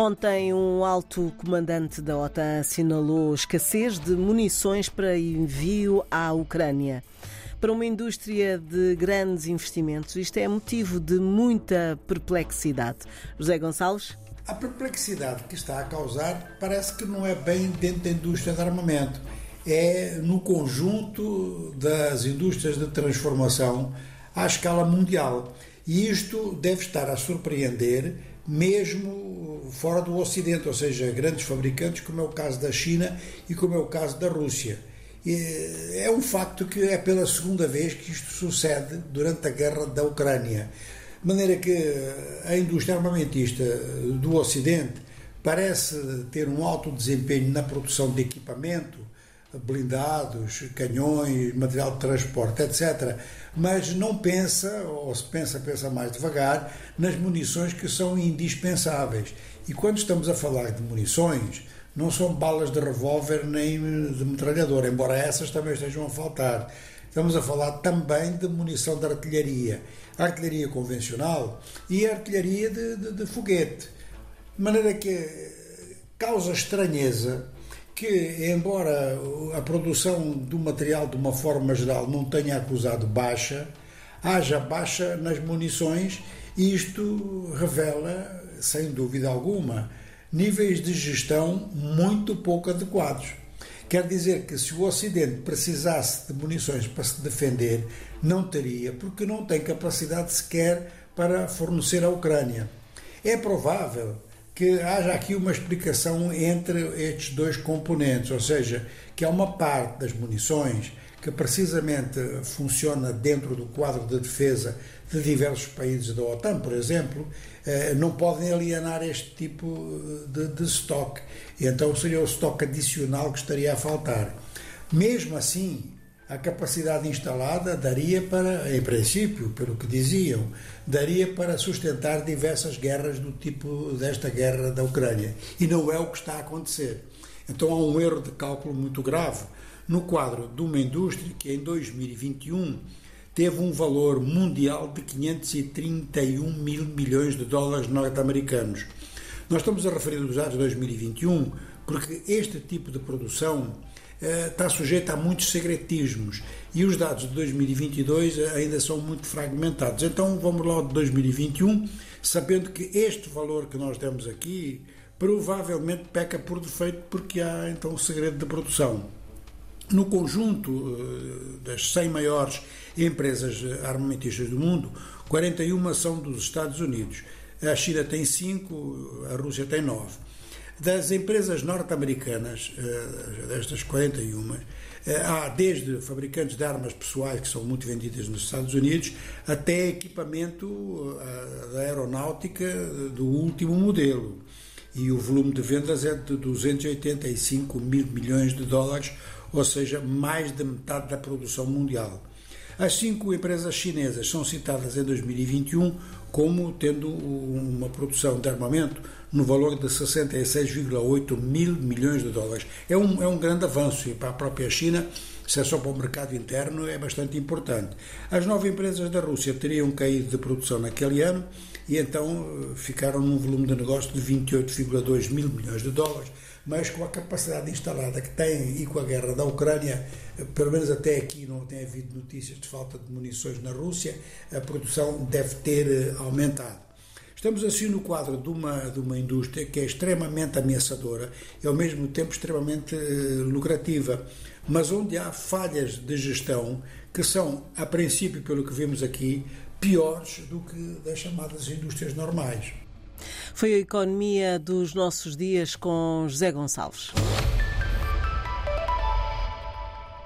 Ontem, um alto comandante da OTAN assinalou escassez de munições para envio à Ucrânia. Para uma indústria de grandes investimentos, isto é motivo de muita perplexidade. José Gonçalves? A perplexidade que está a causar parece que não é bem dentro da indústria de armamento, é no conjunto das indústrias de transformação à escala mundial. E isto deve estar a surpreender mesmo fora do Ocidente, ou seja, grandes fabricantes, como é o caso da China e como é o caso da Rússia. É um facto que é pela segunda vez que isto sucede durante a guerra da Ucrânia. De maneira que a indústria armamentista do Ocidente parece ter um alto desempenho na produção de equipamento, blindados, canhões, material de transporte, etc. Mas não pensa, ou se pensa, pensa mais devagar, nas munições que são indispensáveis. E quando estamos a falar de munições, não são balas de revólver nem de metralhador, embora essas também estejam a faltar. Estamos a falar também de munição de artilharia, artilharia convencional e artilharia de, de, de foguete. De maneira que causa estranheza que, embora a produção do material de uma forma geral não tenha acusado baixa, haja baixa nas munições e isto revela, sem dúvida alguma, níveis de gestão muito pouco adequados. Quer dizer que se o Ocidente precisasse de munições para se defender, não teria, porque não tem capacidade sequer para fornecer à Ucrânia. É provável que haja aqui uma explicação entre estes dois componentes, ou seja, que há uma parte das munições que precisamente funciona dentro do quadro de defesa de diversos países da OTAN, por exemplo, eh, não podem alienar este tipo de, de estoque. Então seria o estoque adicional que estaria a faltar. Mesmo assim, a capacidade instalada daria para, em princípio, pelo que diziam, daria para sustentar diversas guerras do tipo desta guerra da Ucrânia. E não é o que está a acontecer. Então há um erro de cálculo muito grave no quadro de uma indústria que em 2021 teve um valor mundial de 531 mil milhões de dólares norte-americanos. Nós estamos a referir os de 2021 porque este tipo de produção eh, está sujeita a muitos segretismos e os dados de 2022 ainda são muito fragmentados. Então vamos lá de 2021, sabendo que este valor que nós temos aqui provavelmente peca por defeito porque há então segredo de produção. No conjunto eh, das 100 maiores empresas armamentistas do mundo, 41 são dos Estados Unidos. A China tem 5, a Rússia tem 9 das empresas norte-americanas, eh, destas 41, eh, há desde fabricantes de armas pessoais, que são muito vendidas nos Estados Unidos, até equipamento eh, da aeronáutica do último modelo. E o volume de vendas é de 285 mil milhões de dólares, ou seja, mais de metade da produção mundial. As cinco empresas chinesas são citadas em 2021 como tendo uma produção de armamento no valor de 66,8 mil milhões de dólares. É um, é um grande avanço e para a própria China, se é só para o mercado interno, é bastante importante. As nove empresas da Rússia teriam caído de produção naquele ano e então eh, ficaram num volume de negócio de 28,2 mil milhões de dólares mas com a capacidade instalada que tem e com a guerra da Ucrânia, pelo menos até aqui não tem havido notícias de falta de munições na Rússia, a produção deve ter eh, aumentado. Estamos assim no quadro de uma, de uma indústria que é extremamente ameaçadora e ao mesmo tempo extremamente eh, lucrativa, mas onde há falhas de gestão que são, a princípio, pelo que vemos aqui, piores do que das chamadas indústrias normais. Foi a economia dos nossos dias com José Gonçalves.